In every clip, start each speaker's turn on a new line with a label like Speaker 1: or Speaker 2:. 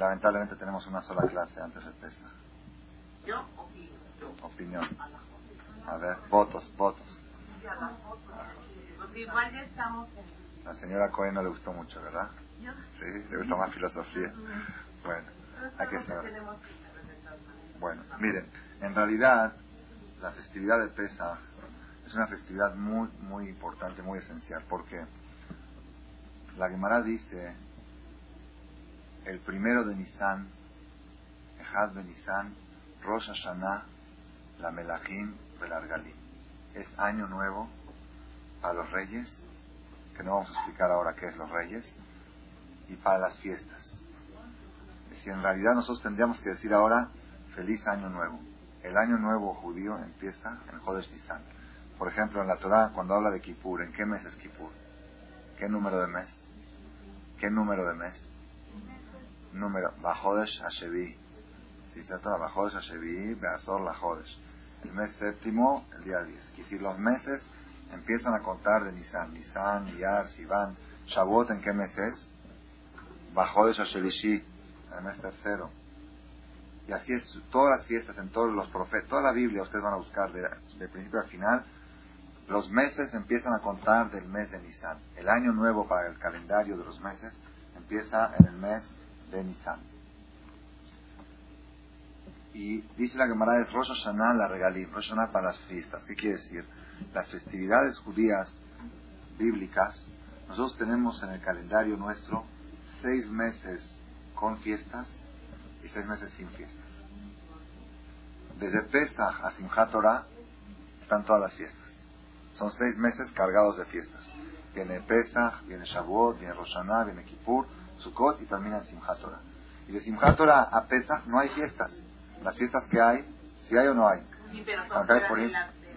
Speaker 1: Lamentablemente tenemos una sola clase antes de Pesach.
Speaker 2: Yo opino.
Speaker 1: Opinión. A ver, votos, votos.
Speaker 2: Porque igual ya estamos en...
Speaker 1: La señora Cohen no le gustó mucho, ¿verdad?
Speaker 2: Yo.
Speaker 1: Sí, le gustó más filosofía. Bueno,
Speaker 2: representar más.
Speaker 1: Bueno, miren, en realidad la festividad de Pesach es una festividad muy, muy importante, muy esencial, porque la Gemara dice el primero de Nisan, Ejad de Nisan, Rosh Hashanah, la Melachim, Belargalim. Es año nuevo para los reyes, que no vamos a explicar ahora qué es los reyes, y para las fiestas. Es decir, en realidad nosotros tendríamos que decir ahora feliz año nuevo. El año nuevo judío empieza en Jodesh Nisan. Por ejemplo, en la Torah, cuando habla de Kippur, ¿en qué mes es Kippur? ¿Qué número de mes? ¿Qué número de mes? Número, Bajodesh Hashevi. Si se trata Bajodesh Hashevi, Beazor la Jodesh. El mes séptimo, el día 10. Es decir, los meses empiezan a contar de Nisan. Nisan, Iyar, Sivan. Shavuot, ¿en qué mes es? Bajodesh Hashevishi, el mes tercero. Y así es, todas las fiestas, en todos los profetas, toda la Biblia ustedes van a buscar de, de principio al final, los meses empiezan a contar del mes de Nisan. El año nuevo para el calendario de los meses empieza en el mes de Nisan. Y dice la Gemara es Rosh Hashanah la regalim, Rosh Hashanah para las fiestas. ¿Qué quiere decir? Las festividades judías bíblicas, nosotros tenemos en el calendario nuestro seis meses con fiestas y seis meses sin fiestas. Desde Pesach a Simchat Torah están todas las fiestas. Son seis meses cargados de fiestas. Viene Pesach, viene Shavuot, viene Rosh Hashanah, viene Kippur, Sukkot y termina en Simchat Torah. Y de Simchat Torah a Pesach no hay fiestas. Las fiestas que hay, si hay o no hay.
Speaker 2: Sí,
Speaker 1: Acá hay por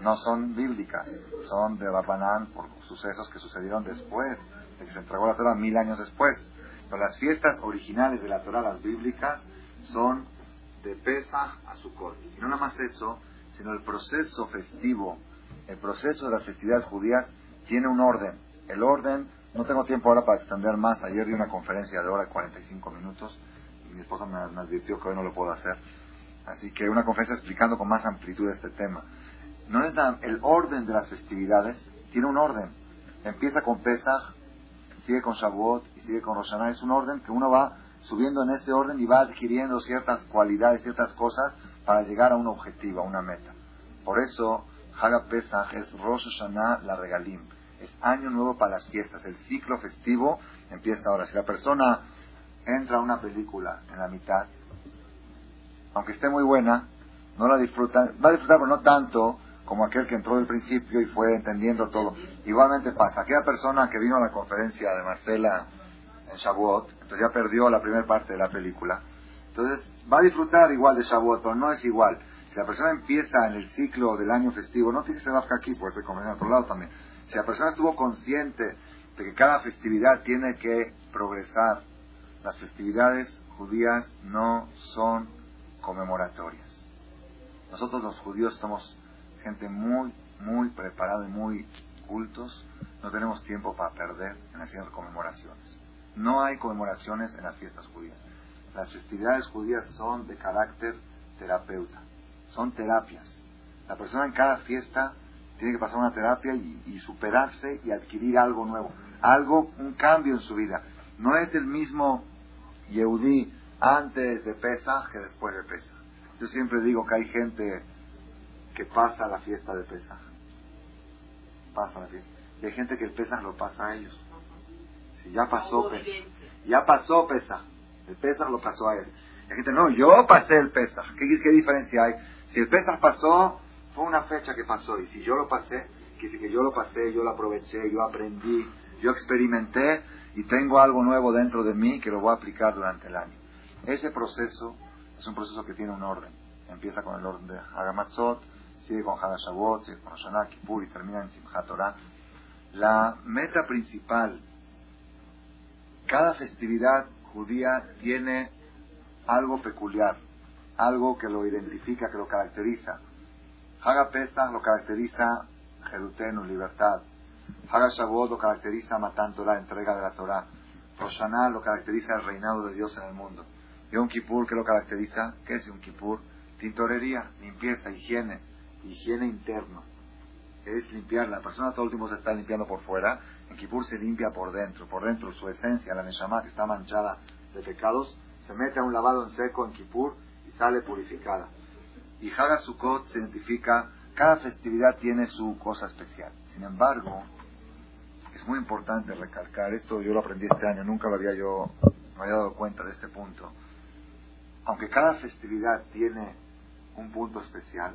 Speaker 1: no son bíblicas, son de Rabanán por sucesos que sucedieron después, de que se entregó la Torah mil años después. Pero las fiestas originales de la Torah, las bíblicas, son de Pesach a Sukkot. Y no nada más eso, sino el proceso festivo, el proceso de las festividades judías tiene un orden. El orden, no tengo tiempo ahora para extender más, ayer di una conferencia de hora de 45 minutos y mi esposa me, advirtió que hoy no lo puedo hacer. Así que una conferencia explicando con más amplitud este tema. No es el orden de las festividades, tiene un orden. Empieza con Pesach, sigue con Shavuot y sigue con Rosh Hashanah. Es un orden que uno va subiendo en ese orden y va adquiriendo ciertas cualidades, ciertas cosas para llegar a un objetivo, a una meta. Por eso, Haga Pesach es Rosh Hashanah la regalim. Es año nuevo para las fiestas. El ciclo festivo empieza ahora. Si la persona entra a una película en la mitad, aunque esté muy buena, no la disfruta, va a disfrutar, pero no tanto como aquel que entró del principio y fue entendiendo todo. Igualmente pasa, aquella persona que vino a la conferencia de Marcela en Shavuot, entonces ya perdió la primera parte de la película. Entonces va a disfrutar igual de Shavuot, pero no es igual. Si la persona empieza en el ciclo del año festivo, no tiene que ser aquí, puede ser como en otro lado también. Si la persona estuvo consciente de que cada festividad tiene que progresar, las festividades judías no son conmemoratorias. Nosotros los judíos somos gente muy, muy preparada y muy cultos. No tenemos tiempo para perder en hacer conmemoraciones. No hay conmemoraciones en las fiestas judías. Las festividades judías son de carácter terapeuta. Son terapias. La persona en cada fiesta tiene que pasar una terapia y, y superarse y adquirir algo nuevo. Algo, un cambio en su vida. No es el mismo Yehudí antes de Pesach que después de Pesach. Yo siempre digo que hay gente que pasa la fiesta de Pesach. Pasa la fiesta. Y hay gente que el Pesach lo pasa a ellos. Si ya pasó Pesach. Ya pasó Pesach. El Pesach lo pasó a él. Hay gente, no, yo pasé el Pesach. ¿Qué, qué diferencia hay? Si el Pesach pasó, fue una fecha que pasó. Y si yo lo pasé, decir que yo lo pasé, yo lo aproveché, yo aprendí, yo experimenté y tengo algo nuevo dentro de mí que lo voy a aplicar durante el año. Ese proceso es un proceso que tiene un orden. Empieza con el orden de Hagamatzot, sigue con Hagashavot, sigue con Hashanah, Kippur y termina en Simchat Torah. La meta principal, cada festividad judía tiene algo peculiar, algo que lo identifica, que lo caracteriza. Haga Pesach lo caracteriza Jerutenu, libertad. Haga Shavuot lo caracteriza Matan Torah, entrega de la Torah. Rosh Hashanah lo caracteriza el reinado de Dios en el mundo. Yom Kippur, ¿qué lo caracteriza? ¿Qué es Yom Kippur? Tintorería, limpieza, higiene, higiene interno. Es limpiar, la persona todo el tiempo se está limpiando por fuera, en Kippur se limpia por dentro, por dentro su esencia, la Neshama que está manchada de pecados, se mete a un lavado en seco en Kippur y sale purificada. Y Haga Sukkot se identifica, cada festividad tiene su cosa especial. Sin embargo, es muy importante recalcar, esto yo lo aprendí este año, nunca lo había yo, me había dado cuenta de este punto. Aunque cada festividad tiene un punto especial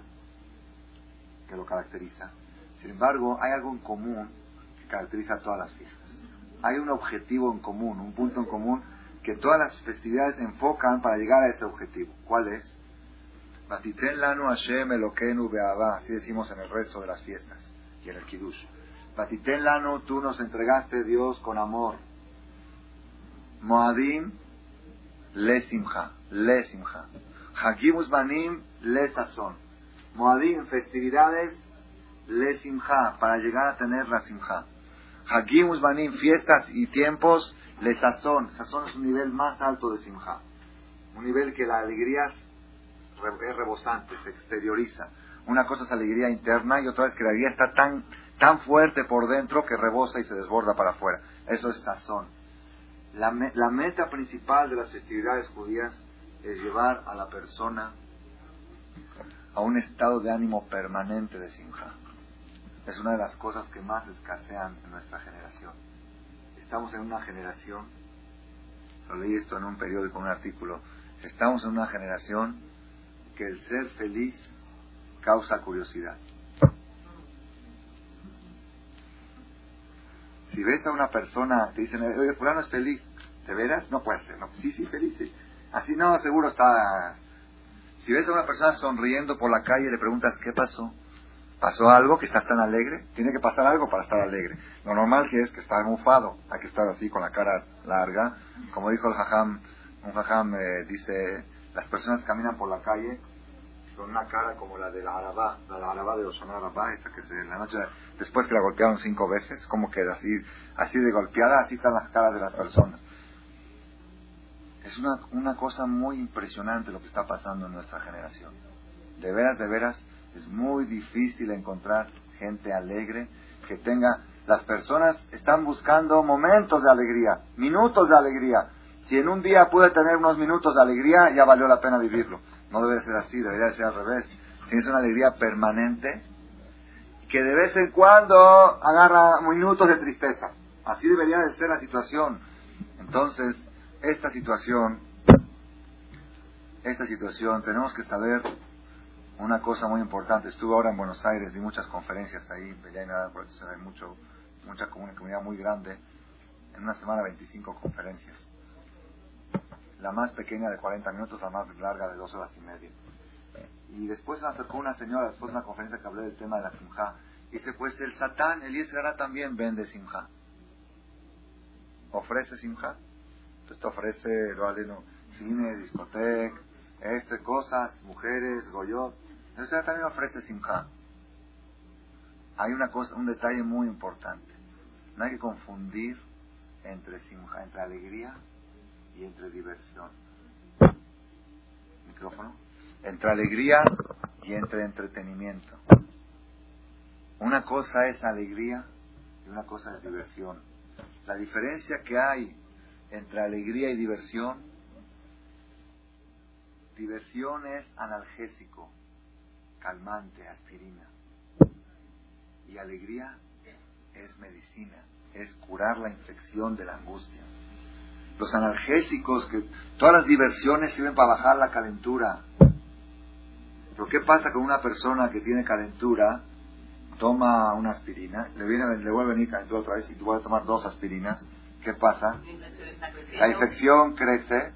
Speaker 1: que lo caracteriza, sin embargo hay algo en común que caracteriza a todas las fiestas. Hay un objetivo en común, un punto en común que todas las festividades enfocan para llegar a ese objetivo. ¿Cuál es? Batiten lanu Hashem Elokeinu así decimos en el resto de las fiestas y en el Kiddush. Batiten lanu, tú nos entregaste Dios con amor. Moadim le simcha, le simcha. Hagimus banim le sazón. Moadim, festividades le simcha, para llegar a tener la simcha. Hagimus banim, fiestas y tiempos le sazón. Sazón es un nivel más alto de simcha. Un nivel que la alegría es rebosante, se exterioriza. Una cosa es alegría interna y otra es que la alegría está tan, tan fuerte por dentro que rebosa y se desborda para afuera. Eso es sazón. La, la meta principal de las festividades judías es llevar a la persona a un estado de ánimo permanente de simja. Es una de las cosas que más escasean en nuestra generación. Estamos en una generación, lo leí esto en un periódico, un artículo, estamos en una generación que el ser feliz causa curiosidad. Si ves a una persona, te dicen, oye, fulano es feliz, ¿de veras? No puede ser, no. Sí, sí, feliz, sí. Así no, seguro está... Si ves a una persona sonriendo por la calle y le preguntas, ¿qué pasó? ¿Pasó algo que estás tan alegre? Tiene que pasar algo para estar alegre. Lo normal que es que está mufado, hay que estar así con la cara larga. Como dijo el jajam, un jajam eh, dice, las personas caminan por la calle con una cara como la de la Arabá, la Arabá de Osana Arabá, esa que se, la noche, después que la golpearon cinco veces, como queda así, así de golpeada, así están las caras de las personas. Es una, una cosa muy impresionante lo que está pasando en nuestra generación. De veras, de veras, es muy difícil encontrar gente alegre que tenga... Las personas están buscando momentos de alegría, minutos de alegría. Si en un día puede tener unos minutos de alegría, ya valió la pena vivirlo. No debe ser así, debería ser al revés. Tienes una alegría permanente que de vez en cuando agarra minutos de tristeza. Así debería de ser la situación. Entonces, esta situación, esta situación, tenemos que saber una cosa muy importante. Estuve ahora en Buenos Aires, di muchas conferencias ahí, nada, por eso mucho, mucha comunidad muy grande. En una semana 25 conferencias la más pequeña de 40 minutos, la más larga de dos horas y media. Y después me acercó una señora, después de una conferencia que hablé del tema de la simja, dice, pues el Satán, el Yisra también vende simja. ¿Ofrece simja? Entonces te ofrece, lo aleno, cine, discoteca, este, cosas, mujeres, goyot. Entonces también ofrece simja. Hay una cosa, un detalle muy importante. No hay que confundir entre simja, entre alegría entre diversión. Micrófono. Entre alegría y entre entretenimiento. Una cosa es alegría y una cosa es diversión. La diferencia que hay entre alegría y diversión, diversión es analgésico, calmante, aspirina. Y alegría es medicina, es curar la infección de la angustia los analgésicos, que todas las diversiones sirven para bajar la calentura. Pero ¿qué pasa con una persona que tiene calentura, toma una aspirina, le, viene, le vuelve a venir calentura otra vez y vuelve a tomar dos aspirinas? ¿Qué pasa? La infección crece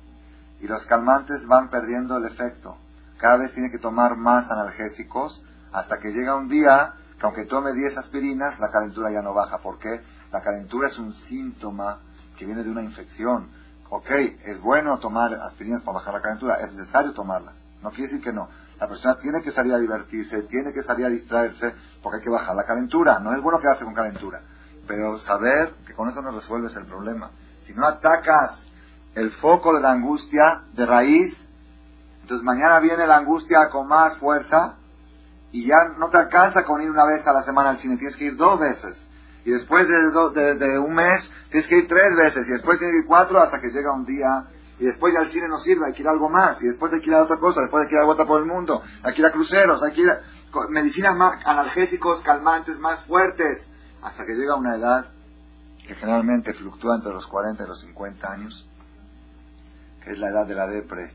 Speaker 1: y los calmantes van perdiendo el efecto. Cada vez tiene que tomar más analgésicos hasta que llega un día que aunque tome 10 aspirinas, la calentura ya no baja. ¿Por qué? La calentura es un síntoma que viene de una infección. Ok, es bueno tomar aspirinas para bajar la calentura, es necesario tomarlas. No quiere decir que no. La persona tiene que salir a divertirse, tiene que salir a distraerse, porque hay que bajar la calentura. No es bueno quedarse con calentura. Pero saber que con eso no resuelves el problema. Si no atacas el foco de la angustia de raíz. Entonces mañana viene la angustia con más fuerza y ya no te alcanza con ir una vez a la semana al cine, tienes que ir dos veces. Y después de, de, un mes tienes que ir tres veces y después tienes que ir cuatro hasta que llega un día y después ya el cine no sirve, hay que ir algo más y después hay que ir a otra cosa, después hay que ir a vuelta por el mundo, hay que ir a cruceros, hay que ir a medicinas más analgésicos, calmantes más fuertes, hasta que llega una edad que generalmente fluctúa entre los 40 y los 50 años, que es la edad de la depre,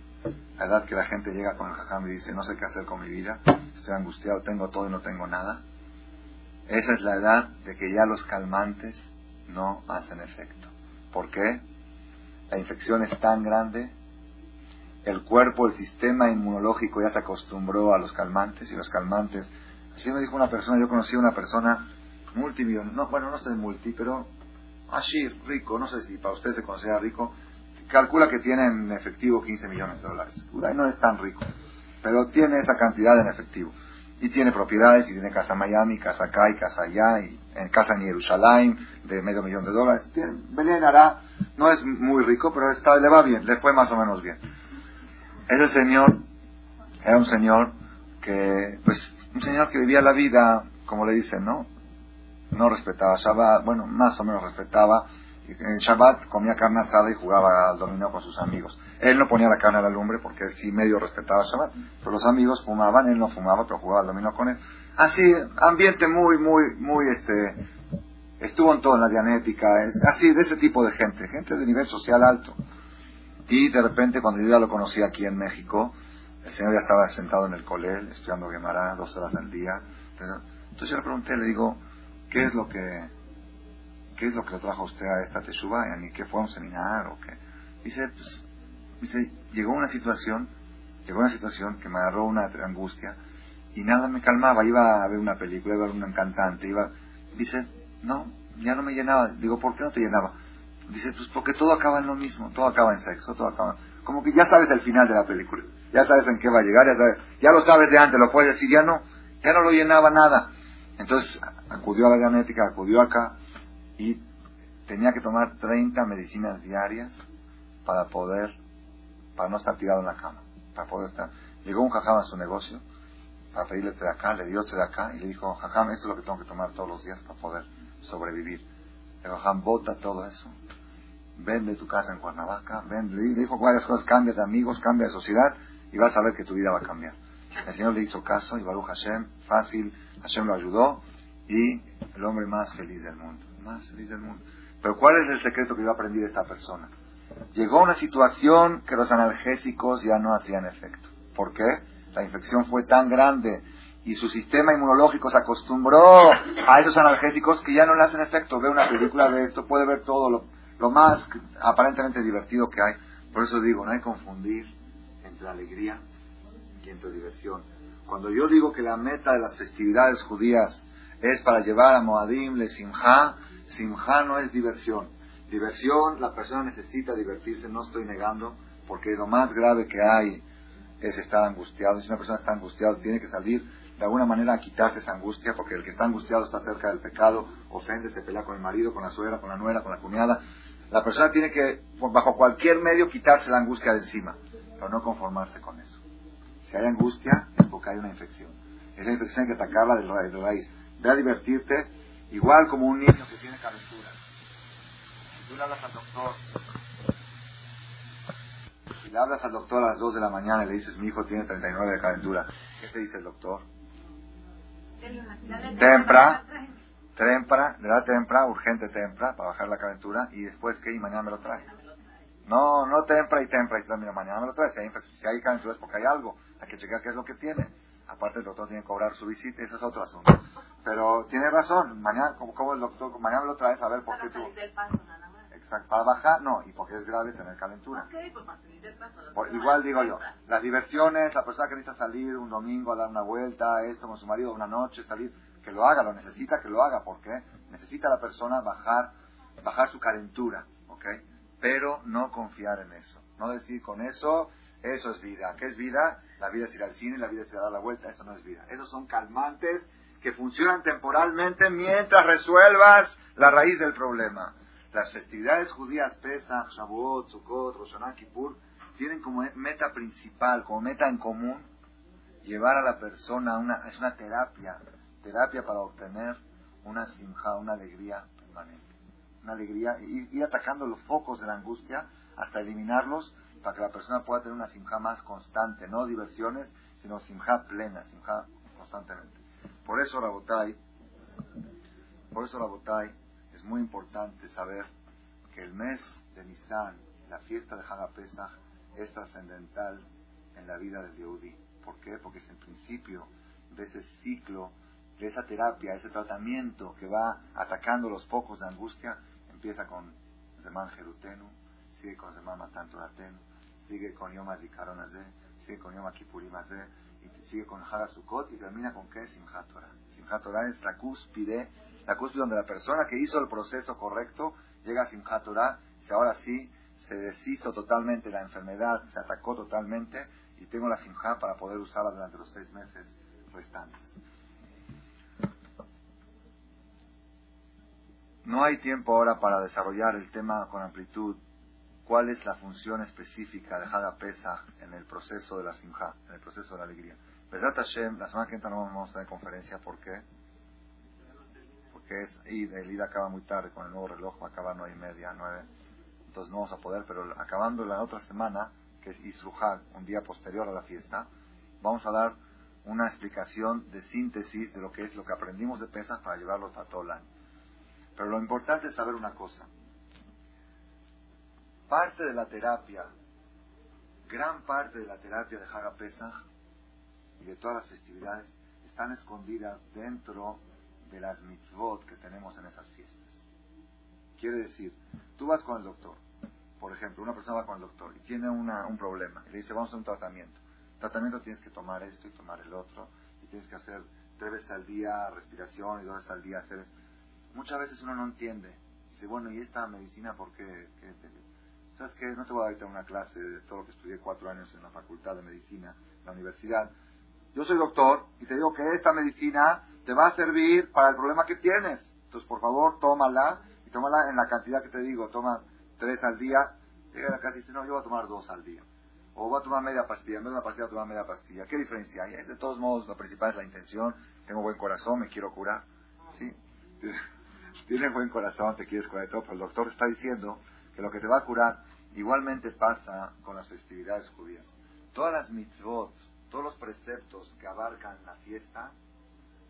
Speaker 1: la edad que la gente llega con el jajam y dice, no sé qué hacer con mi vida, estoy angustiado, tengo todo y no tengo nada. Esa es la edad de que ya los calmantes no hacen efecto. ¿Por qué? La infección es tan grande, el cuerpo, el sistema inmunológico ya se acostumbró a los calmantes y los calmantes. Así me dijo una persona, yo conocí a una persona multimillonaria, no, bueno, no sé multi, pero así, rico, no sé si para usted se considera rico, calcula que tiene en efectivo 15 millones de dólares. no es tan rico, pero tiene esa cantidad en efectivo. Y tiene propiedades, y tiene casa en Miami, casa acá y casa allá, y en casa en Jerusalén de medio millón de dólares. Tiene, Belén hará, no es muy rico, pero está, le va bien, le fue más o menos bien. Ese señor era un señor que, pues, un señor que vivía la vida, como le dicen, ¿no? No respetaba Shabbat, bueno, más o menos respetaba, en Shabbat comía carne asada y jugaba al dominó con sus amigos. Él no ponía la carne a la lumbre porque sí medio respetaba Shabbat. Pero los amigos fumaban, él no fumaba, pero jugaba al dominó con él. Así, ambiente muy, muy, muy, este, estuvo en toda la dianética, es así, de ese tipo de gente, gente de nivel social alto. Y de repente, cuando yo ya lo conocí aquí en México, el señor ya estaba sentado en el colel, estudiando Gemara dos horas al día. Entonces yo le pregunté, le digo, ¿qué es lo que ¿qué es lo que lo trajo usted a esta teshuva? ¿A mí qué fue un seminario o qué? Dice, pues, dice, llegó una situación, llegó una situación que me agarró una angustia y nada me calmaba, iba a ver una película, iba a ver un cantante, iba, dice, no, ya no me llenaba. Digo, ¿por qué no te llenaba? Dice, pues porque todo acaba en lo mismo, todo acaba en sexo, todo acaba, como que ya sabes el final de la película, ya sabes en qué va a llegar, ya, sabes, ya lo sabes de antes, lo puedes decir, ya no, ya no lo llenaba nada. Entonces acudió a la genética, acudió acá, y tenía que tomar 30 medicinas diarias para poder, para no estar tirado en la cama, para poder estar. Llegó un jajam a su negocio para pedirle acá, le dio acá y le dijo, jajam, esto es lo que tengo que tomar todos los días para poder sobrevivir. El jajam bota todo eso, vende tu casa en Cuernavaca, vende, le dijo varias cosas, cambia de amigos, cambia de sociedad y vas a ver que tu vida va a cambiar. El Señor le hizo caso y Baruch Hashem, fácil, Hashem lo ayudó y el hombre más feliz del mundo más feliz del mundo. Pero ¿cuál es el secreto que iba a aprender esta persona? Llegó una situación que los analgésicos ya no hacían efecto. ¿Por qué? La infección fue tan grande y su sistema inmunológico se acostumbró a esos analgésicos que ya no le hacen efecto. Ve una película de esto, puede ver todo lo, más aparentemente divertido que hay. Por eso digo, no hay confundir entre alegría y entre diversión. Cuando yo digo que la meta de las festividades judías es para llevar a Moadim, Le Simha, Simha no es diversión. Diversión, la persona necesita divertirse, no estoy negando, porque lo más grave que hay es estar angustiado. Si una persona está angustiada, tiene que salir de alguna manera a quitarse esa angustia, porque el que está angustiado está cerca del pecado, ofende, se pelea con el marido, con la suegra, con la nuera, con la cuñada. La persona tiene que, bajo cualquier medio, quitarse la angustia de encima, pero no conformarse con eso. Si hay angustia, es porque hay una infección. Esa infección hay que atacarla de raíz. Ve a divertirte, igual como un niño que tiene calentura. Si tú le hablas al doctor, si le hablas al doctor a las 2 de la mañana y le dices, mi hijo tiene 39 de calentura, ¿qué te dice el doctor? Tempra, tempra, le da tempra, urgente tempra, para bajar la calentura, y después, ¿qué? Y mañana me lo trae. No, no tempra y tempra y también mañana me lo trae. Si hay, si hay calentura es porque hay algo. Hay que checar qué es lo que tiene. Aparte el doctor tiene que cobrar su visita, eso es otro asunto. Pero tiene razón, mañana, como, el doctor, mañana lo traes a ver por qué tú... Exacto, para bajar, no, y porque es grave tener calentura. Pues igual digo yo, las diversiones, la persona que necesita salir un domingo a dar una vuelta, esto con su marido, una noche, salir, que lo haga, lo necesita que lo haga, porque necesita la persona bajar, bajar su calentura, ¿ok? Pero no confiar en eso, no decir con eso, eso es vida. ¿Qué es vida? La vida es ir al cine, la vida es ir a dar la vuelta, eso no es vida. Esos son calmantes que funcionan temporalmente mientras resuelvas la raíz del problema. Las festividades judías, Pesach, Shavuot, Sukkot, Rosh Hashanah, Kippur, tienen como meta principal, como meta en común, llevar a la persona a una, es una terapia, terapia para obtener una simja, una alegría permanente. Una alegría, ir, ir atacando los focos de la angustia hasta eliminarlos para que la persona pueda tener una simja más constante, no diversiones, sino simja plena, simja constantemente. Por eso, Rabotai, por eso, Rabotai, es muy importante saber que el mes de Nisan, la fiesta de Pesach, es trascendental en la vida del Yehudi. ¿Por qué? Porque es el principio de ese ciclo, de esa terapia, ese tratamiento que va atacando los focos de angustia. Empieza con Zeman Jerutenu, sigue con Zeman Matan sigue con Yom Azikaron sigue con Yom Kippurim y sigue con Haga Sukkot y termina con qué? Simchat Torah. Simchat Torah es la cúspide la cúspide donde la persona que hizo el proceso correcto llega a Simchat Torah, si ahora sí se deshizo totalmente la enfermedad, se atacó totalmente y tengo la Simchat para poder usarla durante los seis meses restantes. No hay tiempo ahora para desarrollar el tema con amplitud. ¿Cuál es la función específica de Haga Pesa en el proceso de la Simcha, en el proceso de la alegría? Verdad Hashem, la semana que entra no vamos a tener conferencia, ¿por qué? que es y el ida acaba muy tarde con el nuevo reloj, va a acabar nueve y media, nueve, entonces no vamos a poder, pero acabando la otra semana, que es Isruhag, un día posterior a la fiesta, vamos a dar una explicación de síntesis de lo que es lo que aprendimos de pesas para llevarlo el año. Pero lo importante es saber una cosa. Parte de la terapia, gran parte de la terapia de Haga Pesach y de todas las festividades están escondidas dentro de las mitzvot que tenemos en esas fiestas. Quiere decir, tú vas con el doctor, por ejemplo, una persona va con el doctor y tiene un problema, y le dice, vamos a un tratamiento. tratamiento tienes que tomar esto y tomar el otro, y tienes que hacer tres veces al día respiración y dos veces al día hacer esto. Muchas veces uno no entiende. Dice, bueno, ¿y esta medicina por qué? ¿Sabes qué? No te voy a dar una clase de todo lo que estudié cuatro años en la facultad de medicina, en la universidad. Yo soy doctor y te digo que esta medicina te va a servir para el problema que tienes. Entonces, por favor, tómala y tómala en la cantidad que te digo. Toma tres al día. Llega a la casa y dice, no, yo voy a tomar dos al día. O voy a tomar media pastilla. En vez de una pastilla, voy a tomar media pastilla. ¿Qué diferencia hay? De todos modos, lo principal es la intención. Tengo buen corazón, me quiero curar. ¿Sí? Tienes buen corazón, te quieres curar y todo, pero el doctor está diciendo que lo que te va a curar igualmente pasa con las festividades judías. Todas las mitzvot, todos los preceptos que abarcan la fiesta,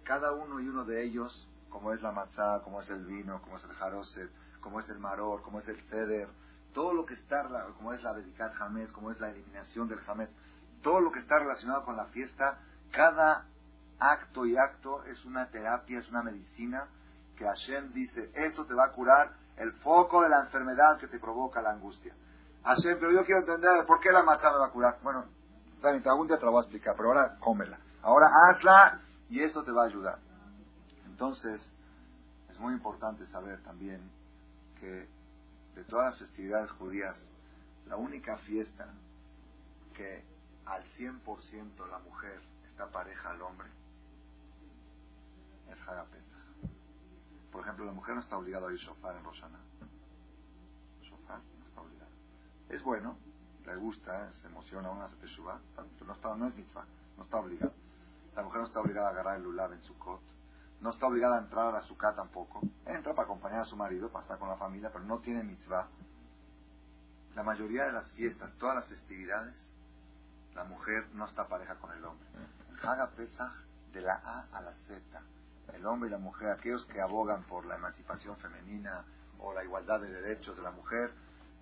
Speaker 1: cada uno y uno de ellos, como es la matzá, como es el vino, como es el jaroset, como es el maror, como es el ceder, todo lo que está, como es la dedicat jamés, como es la eliminación del jamés, todo lo que está relacionado con la fiesta, cada acto y acto es una terapia, es una medicina que Hashem dice, esto te va a curar el foco de la enfermedad que te provoca la angustia. Hashem, pero yo quiero entender por qué la matzá me va a curar. Bueno, también algún día te lo voy a explicar, pero ahora cómela. Ahora hazla y esto te va a ayudar. Entonces, es muy importante saber también que de todas las festividades judías, la única fiesta que al 100% la mujer está pareja al hombre es Haga Por ejemplo, la mujer no está obligada a ir shofar en Rosana. Shofar no está obligada. Es bueno, le gusta, se emociona, una se pero no, está, no es mitzvah, no está obligada. La mujer no está obligada a agarrar el lulav en su cot. No está obligada a entrar a la sukkah tampoco. Entra para acompañar a su marido, para estar con la familia, pero no tiene mitzvah. La mayoría de las fiestas, todas las festividades, la mujer no está pareja con el hombre. Haga de la A a la Z. El hombre y la mujer, aquellos que abogan por la emancipación femenina o la igualdad de derechos de la mujer,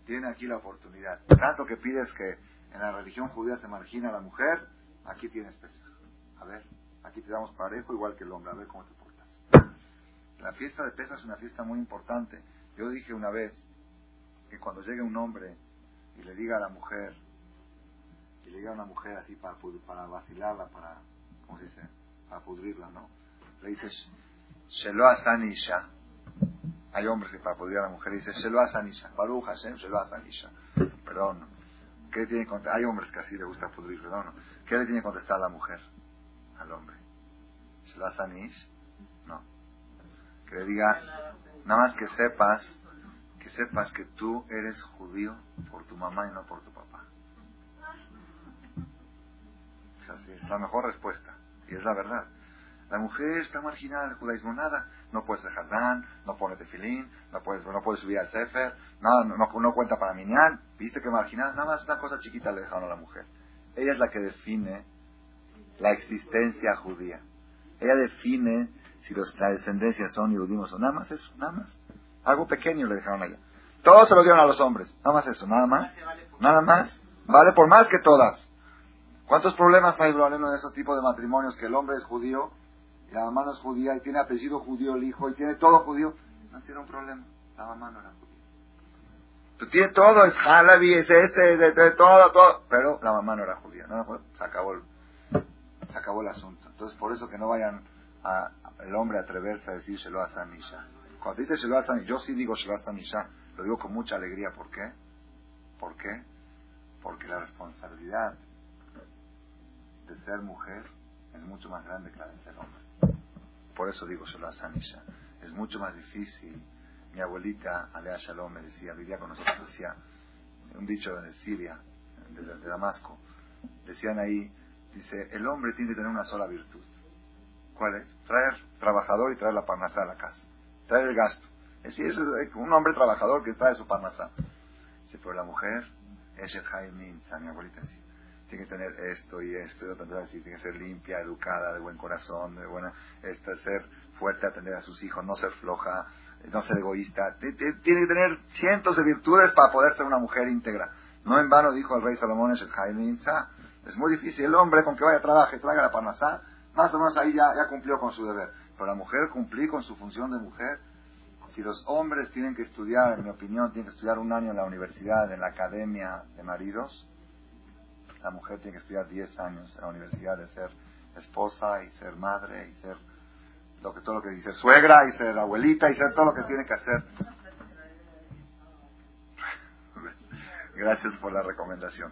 Speaker 1: tienen aquí la oportunidad. Tanto que pides que en la religión judía se margina a la mujer, aquí tienes Pesach. A ver, aquí te damos parejo igual que el hombre, a ver cómo te portas. La fiesta de Pesas es una fiesta muy importante. Yo dije una vez que cuando llegue un hombre y le diga a la mujer, y le diga a una mujer así para, para vacilarla, para, ¿cómo se dice? Para pudrirla, ¿no? Le dice, Shelo Asanisha. Hay hombres que para pudrir a la mujer dice, Shelo Asanisha. Baruch Hashem, Shelo Asanisha. Perdón. ¿Qué tiene Hay hombres que así le gusta pudrir, perdón. ¿Qué le tiene que contestar a la mujer? al hombre. ¿Se lo No. Que le diga, nada más que sepas que sepas que tú eres judío por tu mamá y no por tu papá. Es así, es la mejor respuesta. Y es la verdad. La mujer está marginada del judaísmo, nada. No puedes dejar dan, no pones tefilín, no puedes, no puedes subir al sefer, nada, no, no, cuenta para minyan. ¿Viste que marginada? Nada más una cosa chiquita le dejaron a la mujer. Ella es la que define la existencia judía. Ella define si los, la descendencia son judíos o nada más eso, nada más. Algo pequeño le dejaron allá. Todos se lo dieron a los hombres, nada más eso, nada más. Nada más. Vale por más que todas. ¿Cuántos problemas hay, en ese tipo de matrimonios que el hombre es judío y la mamá no es judía y tiene apellido judío el hijo y tiene todo judío? No tiene un problema. La mamá no era judía. Tú tienes todo, es jalabi, es este, de, todo, todo. Pero la mamá no era judía. Se acabó el, se acabó el asunto. Entonces, por eso que no vayan a, el hombre a atreverse a decir Shelo a Isha. Cuando dice Shelo a yo sí digo Shelo a Isha, lo digo con mucha alegría. ¿Por qué? ¿Por qué? Porque la responsabilidad de ser mujer es mucho más grande que la de ser hombre. Por eso digo a Isha. Es mucho más difícil. Mi abuelita, Alea Shalom, me decía, vivía con nosotros, decía, un dicho de Siria, de, de Damasco, decían ahí, Dice, el hombre tiene que tener una sola virtud. ¿Cuál es? Traer trabajador y traer la parnasá a la casa. Traer el gasto. Es decir, es un hombre trabajador que trae su parnasá. Dice, pero la mujer es el Jaime mi abuelita decía. Tiene que tener esto y esto y otro. Tiene que ser limpia, educada, de buen corazón, de buena, esto, ser fuerte, atender a sus hijos, no ser floja, no ser egoísta. Tiene que tener cientos de virtudes para poder ser una mujer íntegra. No en vano dijo el rey Salomón es muy difícil. El hombre con que vaya a trabajar traiga la parnasá, más o menos ahí ya, ya cumplió con su deber. Pero la mujer cumplir con su función de mujer. Si los hombres tienen que estudiar, en mi opinión, tienen que estudiar un año en la universidad, en la academia de maridos, la mujer tiene que estudiar 10 años en la universidad de ser esposa y ser madre y ser lo que todo lo que dice suegra y ser abuelita y ser todo lo que tiene que hacer. Gracias por la recomendación.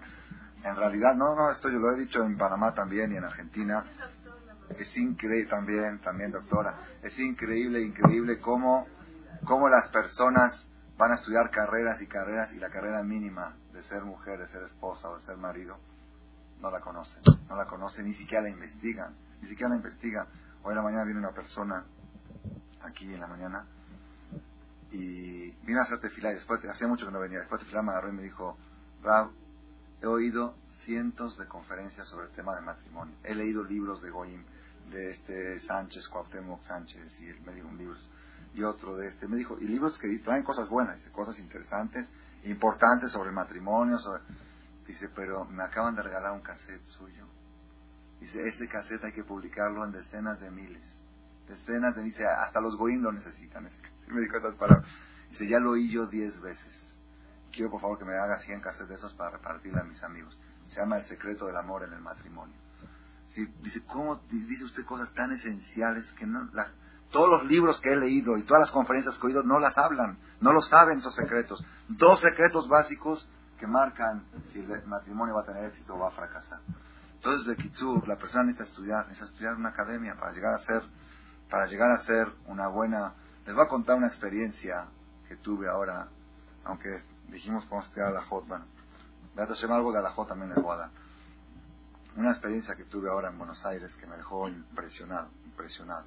Speaker 1: En realidad, no, no, esto yo lo he dicho en Panamá también y en Argentina. Es increíble también, también doctora, es increíble, increíble cómo, cómo las personas van a estudiar carreras y carreras y la carrera mínima de ser mujer, de ser esposa o de ser marido, no la conocen, no la conocen, ni siquiera la investigan, ni siquiera la investigan. Hoy en la mañana viene una persona, aquí en la mañana, y vino a hacerte fila y después, hacía mucho que no venía, después de filar me agarró y me dijo, Rab, he oído cientos de conferencias sobre el tema de matrimonio. He leído libros de Goim, de este Sánchez, Cuauhtémoc Sánchez, y él me dijo un libro, y otro de este. Me dijo, y libros que traen cosas buenas, cosas interesantes, importantes sobre el matrimonio, dice, pero me acaban de regalar un cassette suyo. Dice, ese cassette hay que publicarlo en decenas de miles. Decenas de dice, hasta los Goim lo necesitan. me dijo estas palabras. Dice, ya lo oí yo diez veces quiero por favor que me haga 100 cassettes de esos para repartirle a mis amigos. Se llama El secreto del amor en el matrimonio. dice, ¿cómo dice usted cosas tan esenciales que no, todos los libros que he leído y todas las conferencias que he oído no las hablan, no lo saben esos secretos. Dos secretos básicos que marcan si el matrimonio va a tener éxito o va a fracasar. Entonces, de Kitsur, la persona necesita estudiar, necesita estudiar una academia para llegar a ser, para llegar a ser una buena. Les voy a contar una experiencia que tuve ahora, aunque dijimos cómo estudiar la J. Bueno, me algo de la J también les voy a dar. Una experiencia que tuve ahora en Buenos Aires que me dejó impresionado, impresionado.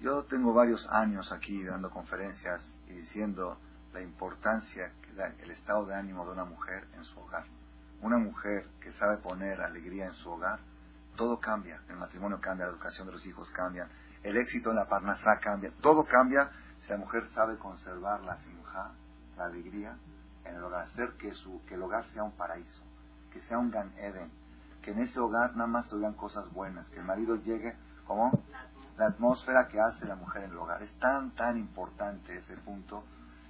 Speaker 1: Yo tengo varios años aquí dando conferencias y diciendo la importancia que el estado de ánimo de una mujer en su hogar. Una mujer que sabe poner alegría en su hogar, todo cambia. El matrimonio cambia, la educación de los hijos cambia, el éxito en la parnasá cambia, todo cambia si la mujer sabe conservar la simja la alegría en el hogar, hacer que, su, que el hogar sea un paraíso, que sea un Gan Eden, que en ese hogar nada más se oigan cosas buenas, que el marido llegue como la atmósfera que hace la mujer en el hogar. Es tan, tan importante ese punto.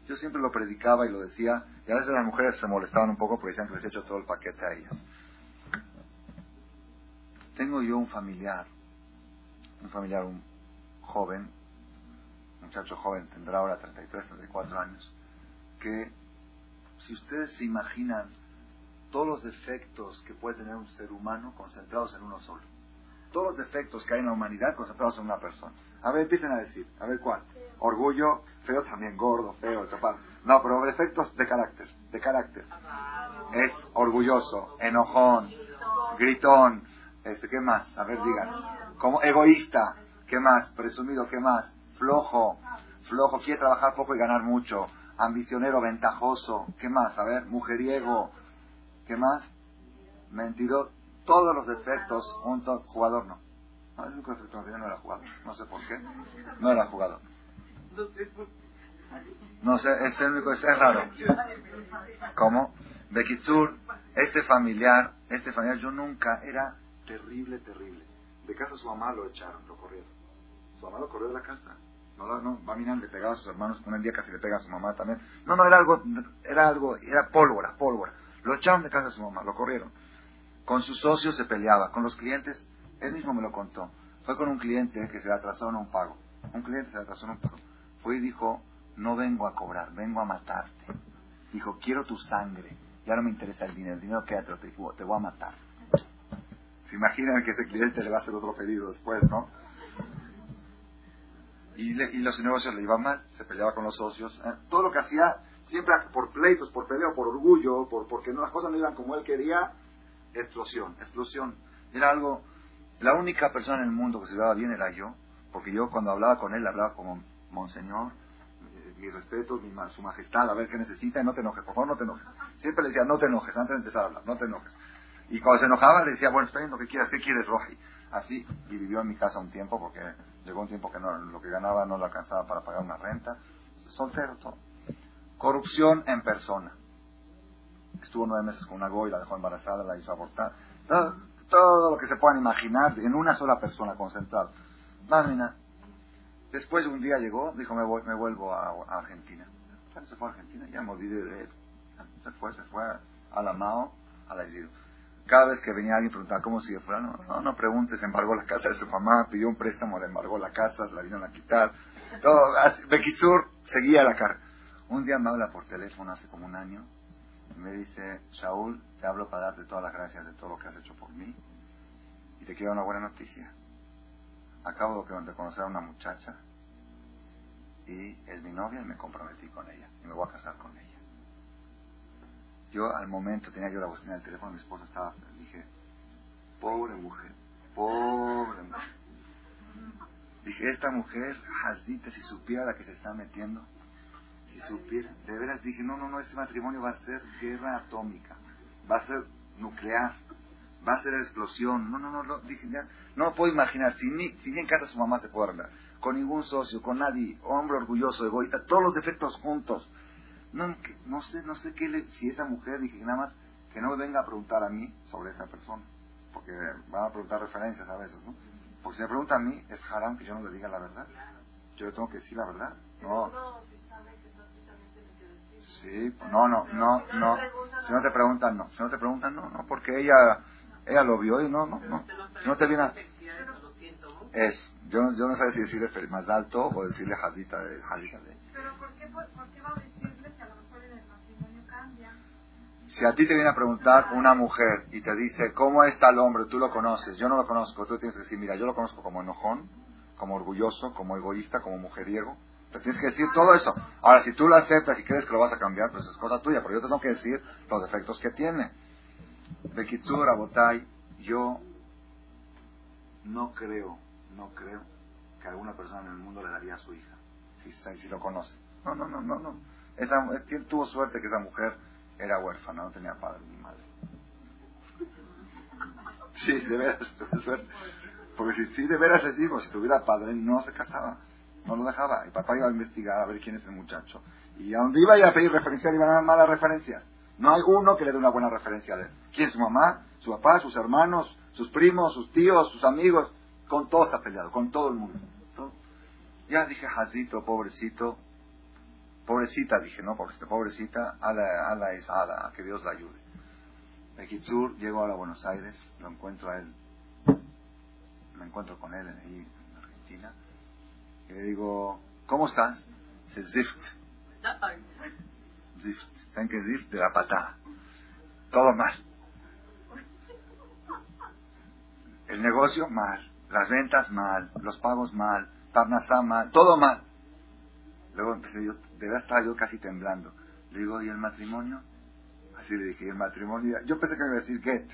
Speaker 1: Yo siempre lo predicaba y lo decía, y a veces las mujeres se molestaban un poco porque decían que les he hecho todo el paquete a ellas. Tengo yo un familiar, un familiar, un joven, muchacho joven, tendrá ahora 33, 34 años, que si ustedes se imaginan todos los defectos que puede tener un ser humano concentrados en uno solo. Todos los defectos que hay en la humanidad concentrados en una persona. A ver, empiecen a decir. A ver cuál. Orgullo, feo también, gordo, feo, chaparro. No, pero defectos de carácter, de carácter. Es orgulloso, enojón, gritón, este, ¿qué más? A ver, digan. Como egoísta, ¿qué más? Presumido, ¿qué más? Flojo, flojo, quiere trabajar poco y ganar mucho. Ambicionero, ventajoso, ¿qué más? A ver, mujeriego, ¿qué más? Mentiroso, todos los defectos juntos, jugador no. no el único defecto no era jugador, no sé por qué. No era jugador. No sé, es único, es raro. ¿Cómo? Bekitsur, este familiar, este familiar, yo nunca, era terrible, terrible. De casa su mamá lo echaron, lo corrieron. Su mamá lo corrió de la casa. No, no, va mirando, le pegaba a sus hermanos, un día casi le pega a su mamá también. No, no, era algo, era algo, era pólvora, pólvora. Lo echaron de casa a su mamá, lo corrieron. Con sus socios se peleaba, con los clientes, él mismo me lo contó. Fue con un cliente que se atrasó en un pago. Un cliente se atrasó en un pago. Fue y dijo, no vengo a cobrar, vengo a matarte. Dijo, quiero tu sangre. Ya no me interesa el dinero, el dinero quédate, te, te voy a matar. Se imaginan que ese cliente le va a hacer otro pedido después, ¿no? Y, los negocios le iban mal, se peleaba con los socios. ¿eh? Todo lo que hacía, siempre por pleitos, por peleo, por orgullo, por, porque no, las cosas no iban como él quería, explosión, explosión. Era algo, la única persona en el mundo que se llevaba bien era yo, porque yo cuando hablaba con él hablaba como Monseñor, eh, mi respeto, mi, su majestad, a ver qué necesita, y no te enojes, por favor no te enojes. Siempre le decía, no te enojes, antes de empezar a hablar, no te enojes. Y cuando se enojaba le decía, bueno, está bien lo que quieras, ¿qué quieres, Roji? Así, y vivió en mi casa un tiempo, porque llegó un tiempo que no, lo que ganaba no lo alcanzaba para pagar una renta. Soltero todo. Corrupción en persona. Estuvo nueve meses con una goy, la dejó embarazada, la hizo abortar. Todo, lo que se puedan imaginar en una sola persona concentrada. Mámina. Después un día llegó, dijo, me, voy, me vuelvo a, Argentina. Se fue a Argentina, ya me olvidé de él. Se fue, se fue a la Mao, a la Isidro. Cada vez que venía alguien preguntaba cómo sigue fuera, no, no, no preguntes, embargó la casa de su mamá, pidió un préstamo, le embargó la casa, se la vinieron a quitar. Todo, Bekitsur seguía la cara. Un día me habla por teléfono hace como un año y me dice, Shaul, te hablo para darte todas las gracias de todo lo que has hecho por mí y te quiero una buena noticia. Acabo de conocer a una muchacha y es mi novia y me comprometí con ella y me voy a casar con ella. Yo al momento tenía yo la bocina del teléfono, mi esposa estaba, dije, pobre mujer, pobre mujer. Dije, esta mujer, Jazita, si supiera la que se está metiendo, si supiera, de veras dije, no, no, no, este matrimonio va a ser guerra atómica, va a ser nuclear, va a ser explosión, no, no, no, no dije, ya, no puedo imaginar, si ni, si ni en casa su mamá se puede arreglar, con ningún socio, con nadie, hombre orgulloso, egoísta, todos los defectos juntos, no, no sé, no sé qué le, si esa mujer, dije nada más que no me venga a preguntar a mí sobre esa persona, porque van a preguntar referencias a veces, ¿no? Porque si me pregunta a mí, es haram que yo no le diga la verdad. Yo le tengo que decir la verdad. No. Sí, no, no, no, no. Si no te preguntan, no. Si no te preguntan, no, no, porque ella, ella lo vio y no, no, no. no te viene a... Es, yo, yo no sé si decirle más alto o decirle jadita de, jadita de.
Speaker 2: ¿Pero por qué, por, qué va a
Speaker 1: Si a ti te viene a preguntar una mujer y te dice, ¿cómo está el hombre? Tú lo conoces, yo no lo conozco. Tú tienes que decir, mira, yo lo conozco como enojón, como orgulloso, como egoísta, como mujeriego. Te tienes que decir todo eso. Ahora, si tú lo aceptas y crees que lo vas a cambiar, pues es cosa tuya. Pero yo te tengo que decir los defectos que tiene. Bekitsur, Abotay, yo no creo, no creo que alguna persona en el mundo le daría a su hija, si, si lo conoce. No, no, no, no, no. tuvo suerte que esa mujer era huérfana, no tenía padre ni madre. Sí, de veras, suerte. Porque si, si de veras les digo, si tuviera padre, no se casaba, no lo dejaba. El papá iba a investigar a ver quién es el muchacho. Y a donde iba a pedir referencias, iban a dar malas referencias. No hay uno que le dé una buena referencia a él. ¿Quién es su mamá? ¿Su papá? ¿Sus hermanos? ¿Sus primos? ¿Sus tíos? ¿Sus amigos? Con todo está peleado, con todo el mundo. Ya dije, Jazito, pobrecito, Pobrecita, dije, no, pobrecita, pobrecita, ala, ala es ala, que Dios la ayude. El Kitsur llego a Buenos Aires, lo encuentro a él, me encuentro con él ahí en Argentina, y le digo, ¿cómo estás? Dice, Zift. Zift. ¿Saben qué es Zift? De la patada. Todo mal. El negocio mal, las ventas mal, los pagos mal, Parnasá mal, todo mal. Luego empecé yo, de verdad estaba yo casi temblando. Le digo, ¿y el matrimonio? Así le dije, ¿y el matrimonio? Yo pensé que me iba a decir get.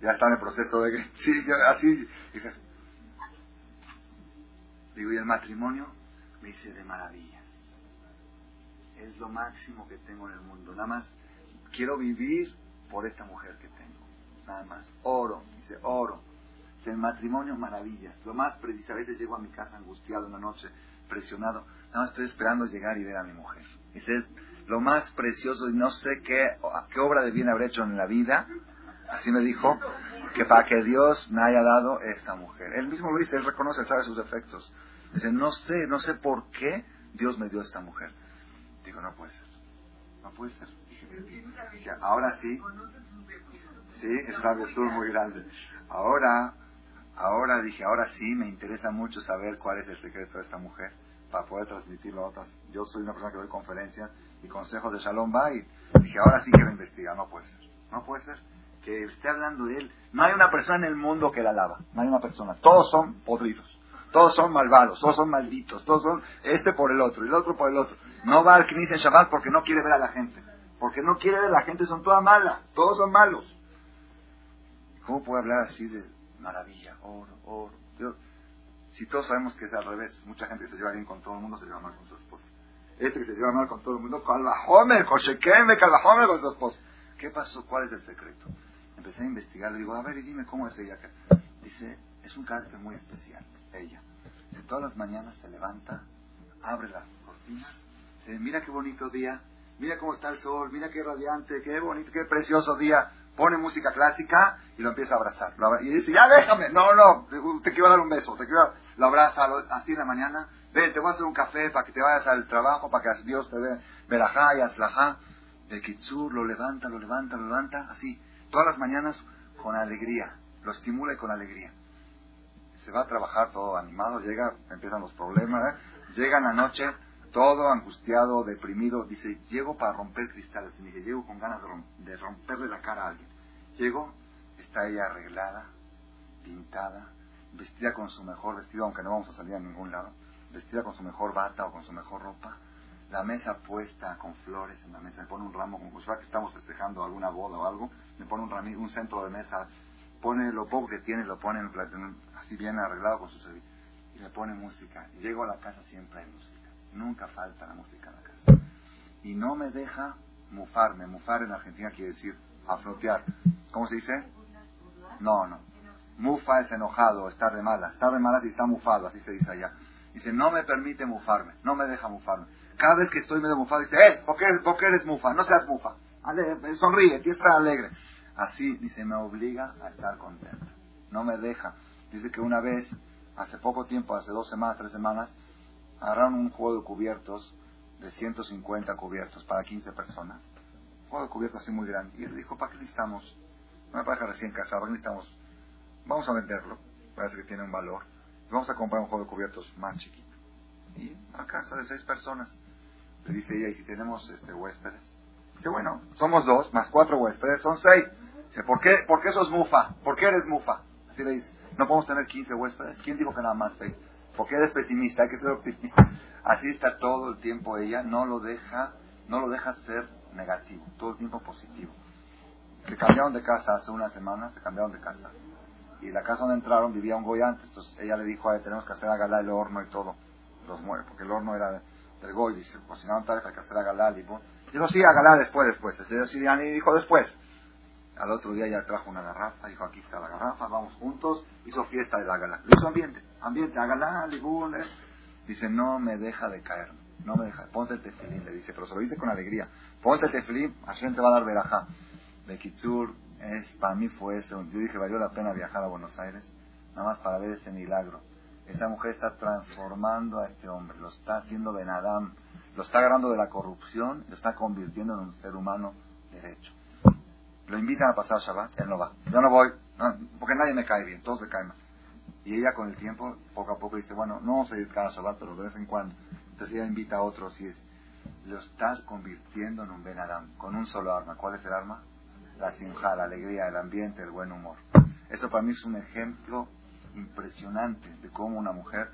Speaker 1: Ya está en el proceso de get. Sí, así. Dije, digo, ¿y el matrimonio? Me dice, de maravillas. Es lo máximo que tengo en el mundo. Nada más quiero vivir por esta mujer que tengo. Nada más. Oro, dice, oro. El matrimonio maravillas. Lo más preciso. A veces llego a mi casa angustiado una noche, presionado. Más estoy esperando llegar y ver a mi mujer. Dice, lo más precioso y no sé qué, qué obra de bien habré hecho en la vida. Así me dijo, que para que Dios me haya dado esta mujer. Él mismo lo dice, él reconoce, él sabe sus defectos. Dice, no sé, no sé por qué Dios me dio esta mujer. Digo, no puede ser. No puede ser. Dije, ahora sí. Sí, es una virtud muy grande. Ahora, ahora dije, ahora sí, me interesa mucho saber cuál es el secreto de esta mujer para poder transmitirlo a otras. Yo soy una persona que doy conferencias y consejos de Shalom Bay. Dije, ahora sí quiero investigar. No puede ser. No puede ser que esté hablando de él. No hay una persona en el mundo que la alaba. No hay una persona. Todos son podridos. Todos son malvados, todos son malditos, todos son este por el otro el otro por el otro. No va al Knis en Shabbat porque no quiere ver a la gente. Porque no quiere ver a la gente, son todas malas, todos son malos. ¿Cómo puede hablar así de maravilla, oro, oro? si todos sabemos que es al revés, mucha gente que se lleva bien con todo el mundo se lleva mal con su esposa. Este que se lleva mal con todo el mundo, calvajomer, cochequeme, calvajomer con su esposa. ¿Qué pasó? ¿Cuál es el secreto? Empecé a investigar, le digo, a ver, y dime cómo es ella. Dice, es un carácter muy especial ella. De todas las mañanas se levanta, abre las cortinas, dice, mira qué bonito día, mira cómo está el sol, mira qué radiante, qué bonito, qué precioso día. Pone música clásica y lo empieza a abrazar. Y dice, ya déjame, no, no, te quiero dar un beso, te quiero Lo abraza así la mañana, ven, te voy a hacer un café para que te vayas al trabajo, para que Dios te dé verajá y aslajá. De Kitsur lo levanta, lo levanta, lo levanta, así, todas las mañanas con alegría, lo estimula y con alegría se va a trabajar todo animado, llega, empiezan los problemas, ¿eh? llega en la noche todo angustiado, deprimido, dice, llego para romper cristales, y me dice, llego con ganas de, romperle la cara a alguien. Llego, está ella arreglada, pintada, vestida con su mejor vestido, aunque no vamos a salir a ningún lado, vestida con su mejor bata o con su mejor ropa, la mesa puesta con flores en la mesa, me pone un ramo, como que estamos festejando alguna boda o algo, me pone un, un centro de mesa pone lo poco que tiene, lo pone en así bien arreglado con su servicio. Y le pone música. Llego a la casa, siempre hay música. Nunca falta la música en la casa. Y no me deja mufarme. Mufar en Argentina quiere decir aflotear. ¿Cómo se dice? No, no. Mufa es enojado, estar de mala. Estar de mala si está mufado, así se dice allá. Dice, no me permite mufarme, no me deja mufarme. Cada vez que estoy medio mufado, dice, eh, ¿por qué, ¿por qué eres mufa? No seas mufa. sonríe, tienes que estar alegre. Así, dice, me obliga a estar contento. No me deja. Dice que una vez, hace poco tiempo, hace dos semanas, tres semanas, agarraron un juego de cubiertos de 150 cubiertos para 15 personas. Un juego de cubiertos así muy grande. Y él dijo, ¿para qué necesitamos? Una pareja recién casada, ¿para qué necesitamos? Vamos a venderlo. Parece que tiene un valor. Y vamos a comprar un juego de cubiertos más chiquito. Y a casa de seis personas. Le dice ella, ¿y si tenemos este, huéspedes? Dice, bueno, somos dos, más cuatro huéspedes, son seis. Dice, ¿por qué, ¿por qué sos mufa? ¿Por qué eres mufa? Así le dice, no podemos tener 15 huéspedes. ¿Quién dijo que nada más seis? Porque eres pesimista, hay que ser optimista. Así está todo el tiempo ella, no lo deja, no lo deja ser negativo, todo el tiempo positivo. Se cambiaron de casa hace una semana, se cambiaron de casa. Y la casa donde entraron vivía un goy antes, entonces ella le dijo a tenemos que hacer a galá el horno y todo. Los muere, porque el horno era del goy, dice, cocinaron tal, hay que hacer a galá y Dijo, sí, a galá después, después. y dijo después. Al otro día ya trajo una garrafa, dijo, aquí está la garrafa, vamos juntos. Hizo fiesta de la hizo ambiente, ambiente, agalá, ligún. Dice, no me deja de caer, no me deja, ponte el tefilín, le dice, pero se lo dice con alegría. Ponte el tefilín, Hashem te va a dar verajá. De Kitsur, es, para mí fue eso. Yo dije, valió la pena viajar a Buenos Aires, nada más para ver ese milagro. Esa mujer está transformando a este hombre, lo está haciendo Benadam, lo está agarrando de la corrupción, lo está convirtiendo en un ser humano derecho lo invitan a pasar Shabbat, él no va. Yo no voy, porque nadie me cae bien, todos se caen mal. Y ella con el tiempo, poco a poco dice, bueno, no vamos a cada Shabbat, pero de vez en cuando. Entonces ella invita a otros y es, lo está convirtiendo en un Ben Adam, con un solo arma. ¿Cuál es el arma? La simja, la alegría, el ambiente, el buen humor. Eso para mí es un ejemplo impresionante de cómo una mujer,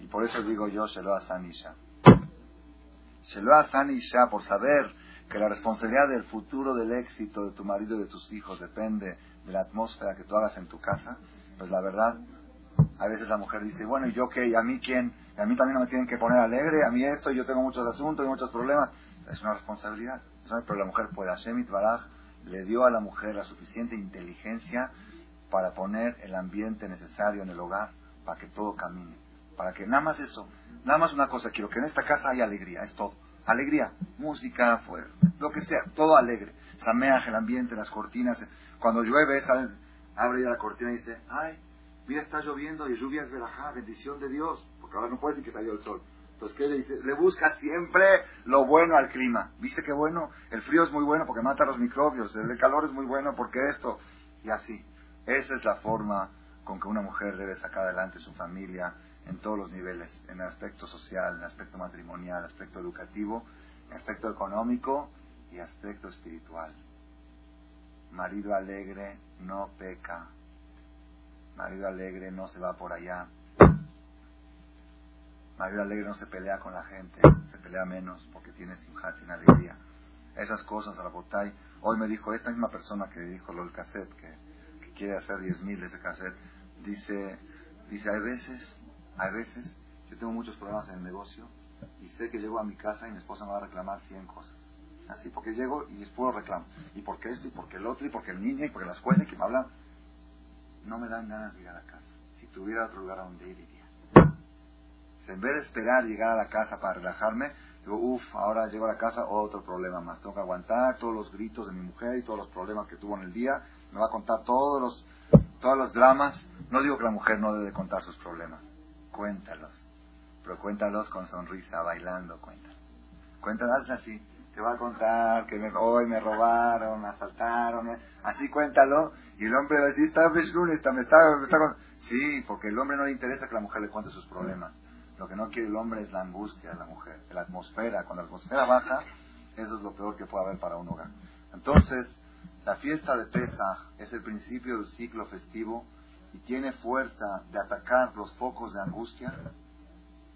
Speaker 1: y por eso digo yo, se lo a Sanisha. Sheloa San Isha, por saber que la responsabilidad del futuro del éxito de tu marido y de tus hijos depende de la atmósfera que tú hagas en tu casa, pues la verdad, a veces la mujer dice, bueno, ¿y yo qué? ¿Y a mí quién? ¿Y a mí también no me tienen que poner alegre? ¿A mí esto? Yo tengo muchos asuntos y muchos problemas. Es una responsabilidad. Pero la mujer puede. Hashem Baraj le dio a la mujer la suficiente inteligencia para poner el ambiente necesario en el hogar para que todo camine. Para que nada más eso, nada más una cosa, quiero que en esta casa haya alegría, es todo. Alegría, música, fuera, lo que sea, todo alegre. Sameaje, el ambiente, las cortinas. Cuando llueve, sale, abre ya la cortina y dice, ay, mira, está lloviendo y lluvia es verajá, bendición de Dios. Porque ahora no puede decir que salió el sol. Entonces, ¿qué le dice? Le busca siempre lo bueno al clima. ¿Viste qué bueno? El frío es muy bueno porque mata los microbios. El calor es muy bueno porque esto. Y así. Esa es la forma con que una mujer debe sacar adelante su familia en todos los niveles. En el aspecto social, en el aspecto matrimonial, aspecto educativo, en el aspecto económico y aspecto espiritual. Marido alegre no peca. Marido alegre no se va por allá Marido alegre no se pelea con la gente, se pelea menos porque tiene simjat, tiene alegría. Esas cosas, Rabotay. Hoy me dijo esta misma persona que dijo lo del cassette, que, quiere hacer 10.000 de ese cassette, dice, dice, hay veces, hay veces, yo tengo muchos problemas en el negocio y sé que llego a mi casa y mi esposa me va a reclamar 100 cosas. Así, porque llego y es puro reclamo. Y porque esto, y porque el otro, y porque el niño, y porque la escuela, y que me hablan. No me dan ganas de ir a la casa. Si tuviera otro lugar a donde ir, iría. En vez de esperar llegar a la casa para relajarme, digo, uff, ahora llego a la casa, otro problema más. Tengo que aguantar todos los gritos de mi mujer y todos los problemas que tuvo en el día. Me va a contar todos los, todos los dramas. No digo que la mujer no debe contar sus problemas. Cuéntalos. Pero cuéntalos con sonrisa, bailando, cuéntalos. Cuéntalos así. Te va a contar que hoy me robaron, me asaltaron. Así cuéntalo. Y el hombre va a decir, está, me está, me está, Sí, porque el hombre no le interesa que la mujer le cuente sus problemas. Lo que no quiere el hombre es la angustia de la mujer, la atmósfera. Cuando la atmósfera baja, eso es lo peor que puede haber para un hogar. Entonces, la fiesta de Pesach es el principio del ciclo festivo y tiene fuerza de atacar los focos de angustia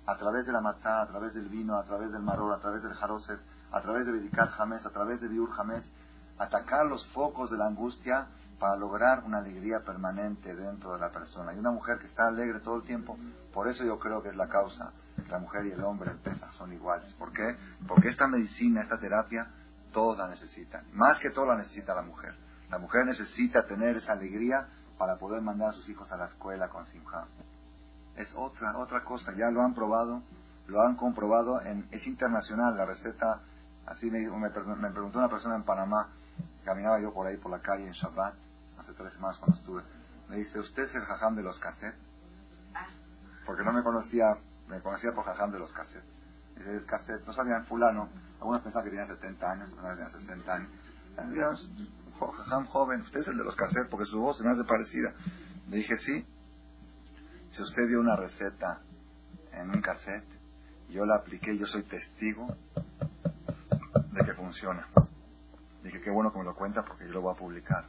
Speaker 1: a través de la matzá, a través del vino, a través del maror, a través del jaroset, a través de Bedicar Jamés, a través de Biur Jamés, atacar los focos de la angustia para lograr una alegría permanente dentro de la persona. Y una mujer que está alegre todo el tiempo, por eso yo creo que es la causa la mujer y el hombre en son iguales. ¿Por qué? Porque esta medicina, esta terapia, todos la necesitan. Más que todo la necesita la mujer. La mujer necesita tener esa alegría para poder mandar a sus hijos a la escuela con Simha. Es otra, otra cosa, ya lo han probado, lo han comprobado, en, es internacional la receta. Así me, me, me preguntó una persona en Panamá, caminaba yo por ahí por la calle en Shabbat, hace tres semanas cuando estuve, me dice, ¿usted es el jajam de los cassettes? Ah. Porque no me conocía, me conocía por jajam de los cassettes. Dice, el cassette, no sabían fulano, algunos pensaban que tenía 70 años, otros tenía 60 años. Jajam joven, usted es el de los cassettes porque su voz se me hace parecida. Le dije, sí. Si usted dio una receta en un cassette, yo la apliqué, yo soy testigo de que funciona. Dije, qué bueno que me lo cuenta porque yo lo voy a publicar.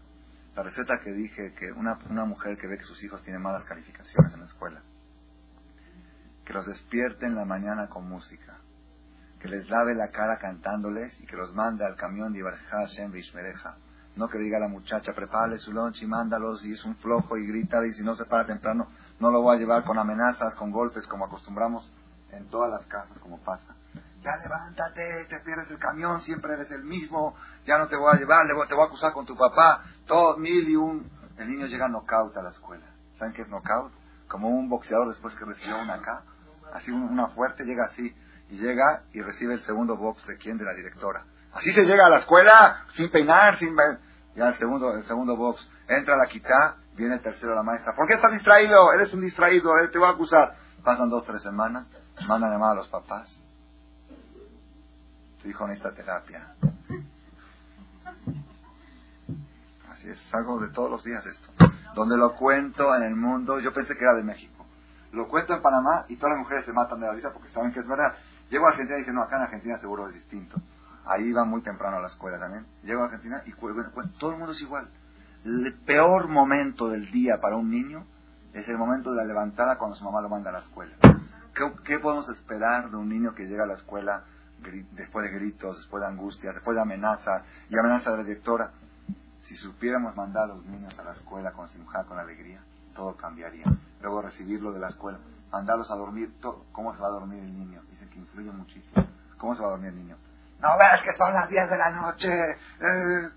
Speaker 1: La receta que dije que una, una mujer que ve que sus hijos tienen malas calificaciones en la escuela, que los despierte en la mañana con música, que les lave la cara cantándoles y que los mande al camión de Ibarja Hashem Vishmereja. No que diga la muchacha, prepárale su lunch y mándalos y es un flojo y grita y si no se para temprano, no lo voy a llevar con amenazas, con golpes, como acostumbramos en todas las casas, como pasa ya levántate, te pierdes el camión, siempre eres el mismo, ya no te voy a llevar, te voy a acusar con tu papá, todo mil y un. El niño llega knockout a la escuela. ¿Saben qué es knockout? Como un boxeador después que recibió una acá, así una fuerte, llega así, y llega y recibe el segundo box de quién, de la directora. Así se llega a la escuela, sin peinar, sin... Ya el segundo, el segundo box, entra la quitá, viene el tercero la maestra. ¿Por qué estás distraído? Eres un distraído, él te va a acusar. Pasan dos, tres semanas, mandan a llamar a los papás tu hijo necesita terapia. Así es, algo de todos los días esto. Donde lo cuento en el mundo, yo pensé que era de México. Lo cuento en Panamá y todas las mujeres se matan de la risa porque saben que es verdad. Llego a Argentina y dije, no, acá en Argentina seguro es distinto. Ahí iba muy temprano a la escuela también. Llego a Argentina y todo el mundo es igual. El peor momento del día para un niño es el momento de la levantada cuando su mamá lo manda a la escuela. ¿Qué, ¿Qué, podemos esperar de un niño que llega a la escuela después de gritos, después de angustias, después de amenaza y amenaza de la directora. Si supiéramos mandar a los niños a la escuela con simja, con alegría, todo cambiaría. Luego recibirlo de la escuela, mandarlos a dormir, ¿cómo se va a dormir el niño? Dicen que influye muchísimo. ¿Cómo se va a dormir el niño? No ves que son las 10 de la noche. Eh.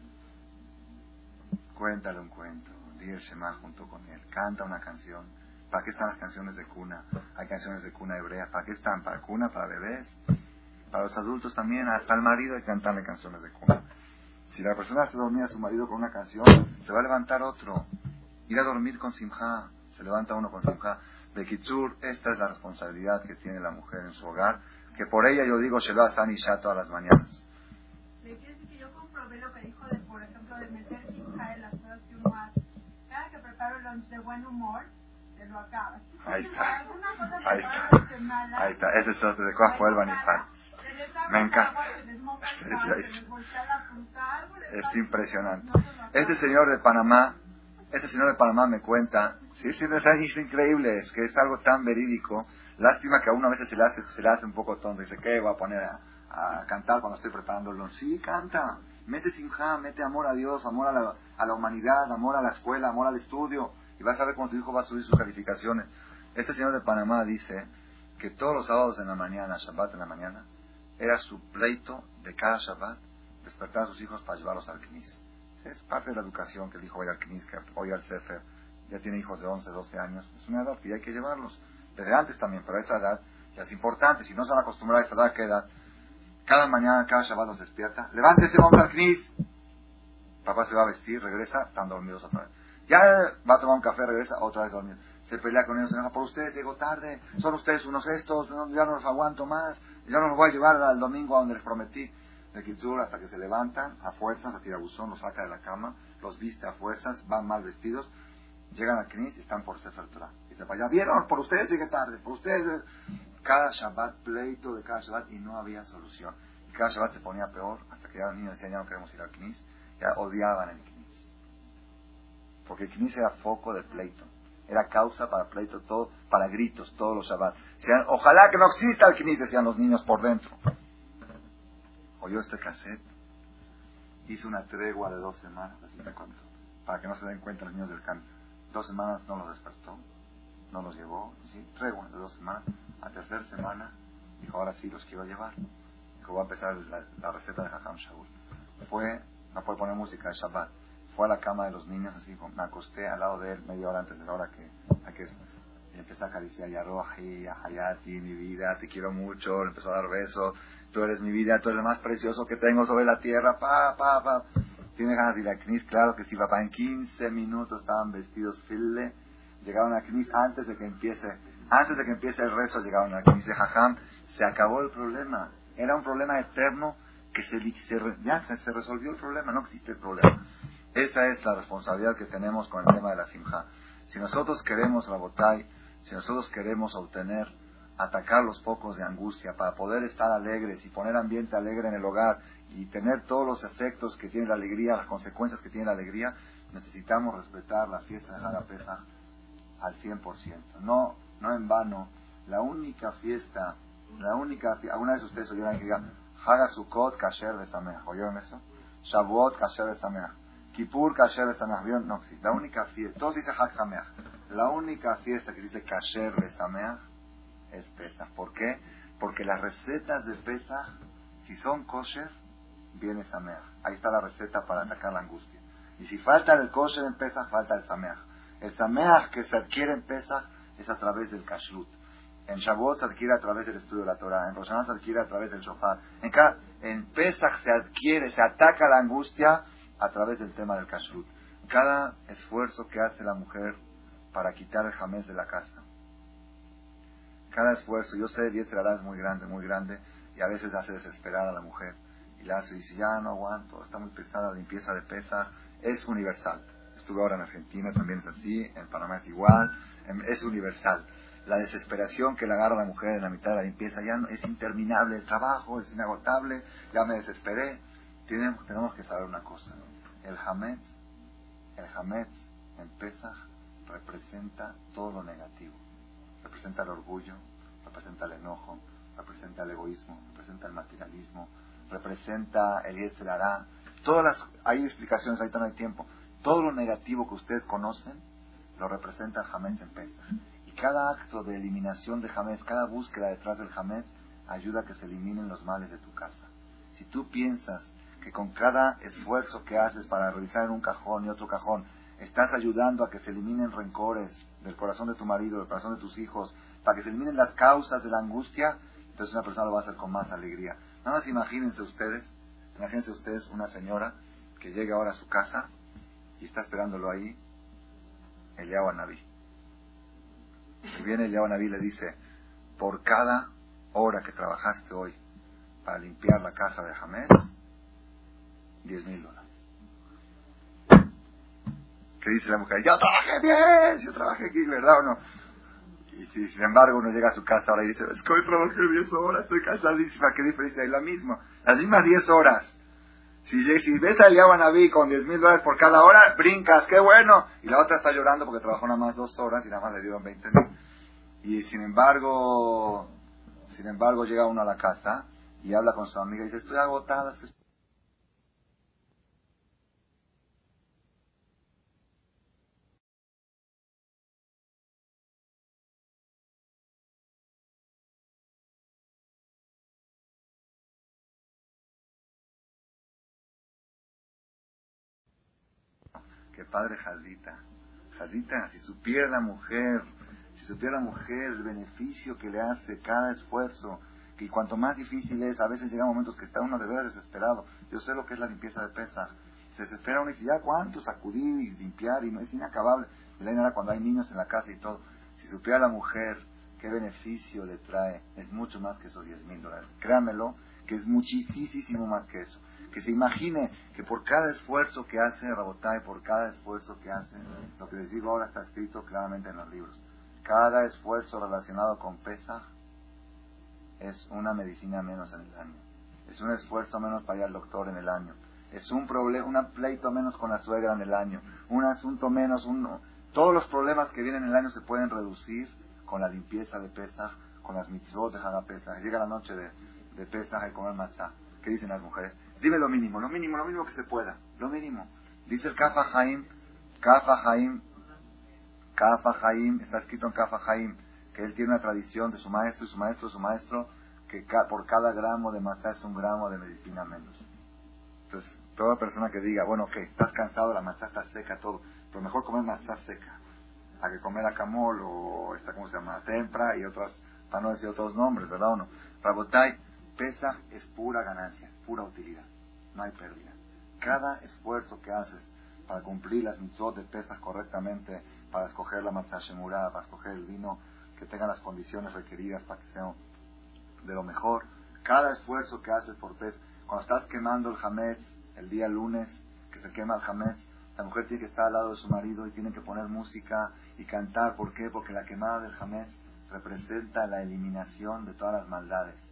Speaker 1: Cuéntale un cuento, di el Shema junto con él, canta una canción. ¿Para qué están las canciones de cuna? Hay canciones de cuna hebrea. ¿Para qué están? ¿Para cuna? ¿Para bebés? Para los adultos también, hasta el marido hay que cantarle canciones de cuna. Si la persona se dormía a su marido con una canción, se va a levantar otro. Ir a dormir con simja, se levanta uno con simja. De Kitsur, esta es la responsabilidad que tiene la mujer en su hogar, que por ella yo digo Shelo San y ya todas las mañanas.
Speaker 2: Me quiere decir que yo comprobé lo que dijo, de, por ejemplo, de meter simja en las cosas que uno hace. Cada que preparo el lunch de buen humor, se lo acaba.
Speaker 1: Ahí está. Ahí está. Ahí está. Ese es otro de cuál fue el banifal. Me encanta. Es impresionante. Este señor de Panamá, este señor de Panamá me cuenta, sí, sí, es increíble, es que es algo tan verídico. Lástima que a uno a veces se le hace, un poco tonto. Dice, ¿qué voy a poner a, cantar cuando estoy preparándolo? Sí, canta. Mete simja, mete amor a Dios, amor a la, humanidad, amor a la escuela, amor al estudio. Y vas a ver cómo tu hijo va a subir sus calificaciones. Este señor de Panamá dice que todos los sábados en la mañana, Shabbat en la mañana, era su pleito de cada Shabbat despertar a sus hijos para llevarlos al Knis. Es parte de la educación que dijo hoy al Knis, que hoy al Sefer, ya tiene hijos de 11, 12 años. Es una edad que hay que llevarlos. Desde antes también, pero a esa edad ya es importante. Si no se van a acostumbrar a esta edad, ¿qué edad? Cada mañana, cada Shabbat los despierta. Levántense, vamos al Knis. Papá se va a vestir, regresa, están dormidos otra vez. Ya va a tomar un café, regresa, otra vez dormido. Se pelea con ellos, se enoja por ustedes, llego tarde, son ustedes unos estos, ya no los aguanto más, ya no los voy a llevar al domingo a donde les prometí. De Kitsur hasta que se levantan a fuerzas, a tirabuzón, los saca de la cama, los viste a fuerzas, van mal vestidos, llegan a Knis y están por Sefer Torah. Y se vaya, vieron, por ustedes llegué tarde, por ustedes. Cada Shabbat, pleito de cada Shabbat y no había solución. Y cada Shabbat se ponía peor hasta que ya los niños decían, ya no queremos ir al Knis, ya odiaban el Knis. Porque el Knis era foco de pleito era causa para pleito, todo, para gritos, todos los Shabbat. ojalá que no exista el Knis, decían los niños por dentro. Oyó este cassette, hizo una tregua de dos semanas, así me contó, para que no se den cuenta los niños del campo. Dos semanas no los despertó, no los llevó, ¿sí? tregua de dos semanas. A tercera semana dijo, ahora sí los quiero llevar. Dijo, voy a empezar la, receta de Jajam Shaul. Fue, no puede poner música de Shabbat fue a la cama de los niños, así me acosté al lado de él media hora antes de la hora que, que y empecé a acariciar, ya Roji, Hayati, mi vida, te quiero mucho, le empezó a dar besos, tú eres mi vida, tú eres lo más precioso que tengo sobre la tierra, pa, pa, pa. ¿Tiene ganas de ir a Knis? Claro que sí, papá. En 15 minutos estaban vestidos file, llegaron a Knis antes de que empiece, antes de que empiece el rezo, llegaron a Knis de Jajam, se acabó el problema. Era un problema eterno que se, ya se resolvió el problema, no existe el problema. Esa es la responsabilidad que tenemos con el tema de la simja. Si nosotros queremos, Rabotai, si nosotros queremos obtener, atacar los focos de angustia para poder estar alegres y poner ambiente alegre en el hogar y tener todos los efectos que tiene la alegría, las consecuencias que tiene la alegría, necesitamos respetar la fiesta de Pesa al 100%. No, no en vano, la única fiesta, la única, alguna vez ustedes oyeron que digan, Haga Sukkot Kasher Besameach, ¿oyeron eso? Shavuot Kasher Besameach. Kippur, Kasher, Besameach, no existe. La única fiesta, todos dicen Hak Sameach. La única fiesta que dice Kasher, Besameach es Pesach. ¿Por qué? Porque las recetas de Pesach, si son kosher, viene Sameach. Ahí está la receta para atacar la angustia. Y si falta el kosher en Pesach, falta el Sameach. El Sameach que se adquiere en Pesach es a través del Kashrut. En Shavuot se adquiere a través del estudio de la Torah. En Rosh se adquiere a través del Shofar. En, en Pesach se adquiere, se ataca la angustia a través del tema del kashrut. Cada esfuerzo que hace la mujer para quitar el jamés de la casa. Cada esfuerzo, yo sé, el es muy grande, muy grande, y a veces hace desesperar a la mujer. Y la hace, dice, ya no aguanto, está muy pesada, la limpieza de pesa, es universal. Estuve ahora en Argentina, también es así, en Panamá es igual, em, es universal. La desesperación que le agarra a la mujer en la mitad de la limpieza ya no, es interminable, el trabajo es inagotable, ya me desesperé. Tenemos, tenemos que saber una cosa, el Hametz, el Hametz en Pesach representa todo lo negativo. Representa el orgullo, representa el enojo, representa el egoísmo, representa el materialismo, representa el Yetzirah. Todas las, hay explicaciones, ahorita no hay tiempo. Todo lo negativo que ustedes conocen lo representa Hametz en Pesach. Y cada acto de eliminación de Hametz, cada búsqueda detrás del Hametz, ayuda a que se eliminen los males de tu casa. Si tú piensas que con cada esfuerzo que haces para revisar en un cajón y otro cajón, estás ayudando a que se eliminen rencores del corazón de tu marido, del corazón de tus hijos, para que se eliminen las causas de la angustia, entonces una persona lo va a hacer con más alegría. Nada más imagínense ustedes, imagínense ustedes una señora que llega ahora a su casa y está esperándolo ahí el Naví. Y viene el Naví le dice, por cada hora que trabajaste hoy para limpiar la casa de Hamed, 10 mil dólares. ¿Qué dice la mujer? Yo trabajé bien, yo trabajé aquí, ¿verdad o no? Y si sin embargo uno llega a su casa ahora y dice, es que hoy trabajé 10 horas, estoy cansadísima, ¿qué diferencia hay? La misma, las mismas 10 horas. Si, si ves a Naví con 10 mil dólares por cada hora, brincas, qué bueno. Y la otra está llorando porque trabajó nada más dos horas y nada más le dieron 20 mil. Y sin embargo, sin embargo llega uno a la casa y habla con su amiga y dice, estoy agotada, que padre Jaldita. Jaldita, si supiera la mujer, si supiera la mujer el beneficio que le hace cada esfuerzo, que cuanto más difícil es, a veces llegan momentos que está uno de verdad desesperado. Yo sé lo que es la limpieza de pesa. Se desespera uno y dice, ya cuánto sacudir y limpiar, y no es inacabable. Y cuando hay niños en la casa y todo. Si supiera la mujer qué beneficio le trae, es mucho más que esos 10 mil dólares. Créamelo, que es muchísimo más que eso que se imagine que por cada esfuerzo que hace Rabotay, por cada esfuerzo que hace, lo que les digo ahora está escrito claramente en los libros, cada esfuerzo relacionado con pesa es una medicina menos en el año, es un esfuerzo menos para ir al doctor en el año, es un problema, un pleito menos con la suegra en el año, un asunto menos, un, todos los problemas que vienen en el año se pueden reducir con la limpieza de pesa, con las mitzvot de Pesach. Llega la noche de, de Pesach y comer matzah. ¿Qué dicen las mujeres? Dime lo mínimo, lo mínimo, lo mínimo que se pueda, lo mínimo. Dice el Kafa Haim, Kafa Haim, Kafa Haim, está escrito en Kafa Haim, que él tiene una tradición de su maestro y su maestro, su maestro, que por cada gramo de matzah es un gramo de medicina menos. Entonces, toda persona que diga, bueno, ok, estás cansado, la matzah está seca, todo, pero mejor comer matzah seca, a que comer acamol o esta, ¿cómo se llama?, tempra y otras, para no decir otros nombres, ¿verdad o no? Rabotai, pesa es pura ganancia pura utilidad, no hay pérdida. Cada esfuerzo que haces para cumplir las mitzvot de pesas correctamente, para escoger la matzah shemurah, para escoger el vino que tenga las condiciones requeridas para que sea de lo mejor, cada esfuerzo que haces por pez, cuando estás quemando el hametz el día lunes, que se quema el hametz, la mujer tiene que estar al lado de su marido y tiene que poner música y cantar. ¿Por qué? Porque la quemada del hametz representa la eliminación de todas las maldades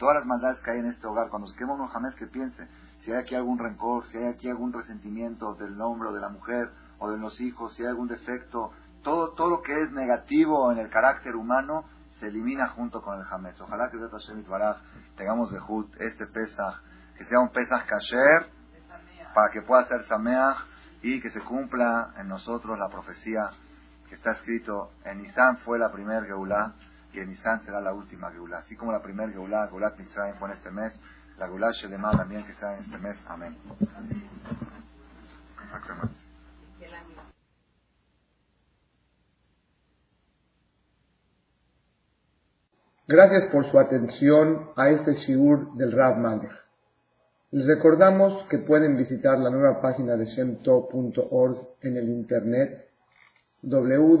Speaker 1: todas las maldades que hay en este hogar, cuando se quema un jamés que piense, si hay aquí algún rencor, si hay aquí algún resentimiento del hombre o de la mujer o de los hijos, si hay algún defecto, todo, todo lo que es negativo en el carácter humano se elimina junto con el jamés. Ojalá que tengamos de Jut este Pesach, que sea un Pesach kasher, para que pueda ser Sameach y que se cumpla en nosotros la profecía que está escrito en Nisan fue la primer Geulah en Nisan será la última Geulá. Así como la primera Geulá, Geulat Mitzrayim fue en este mes, la Geulá Shedemah también que sea en este mes. Amén.
Speaker 3: Gracias por su atención a este shiur del Rav Malech. Les recordamos que pueden visitar la nueva página de shemto.org en el internet www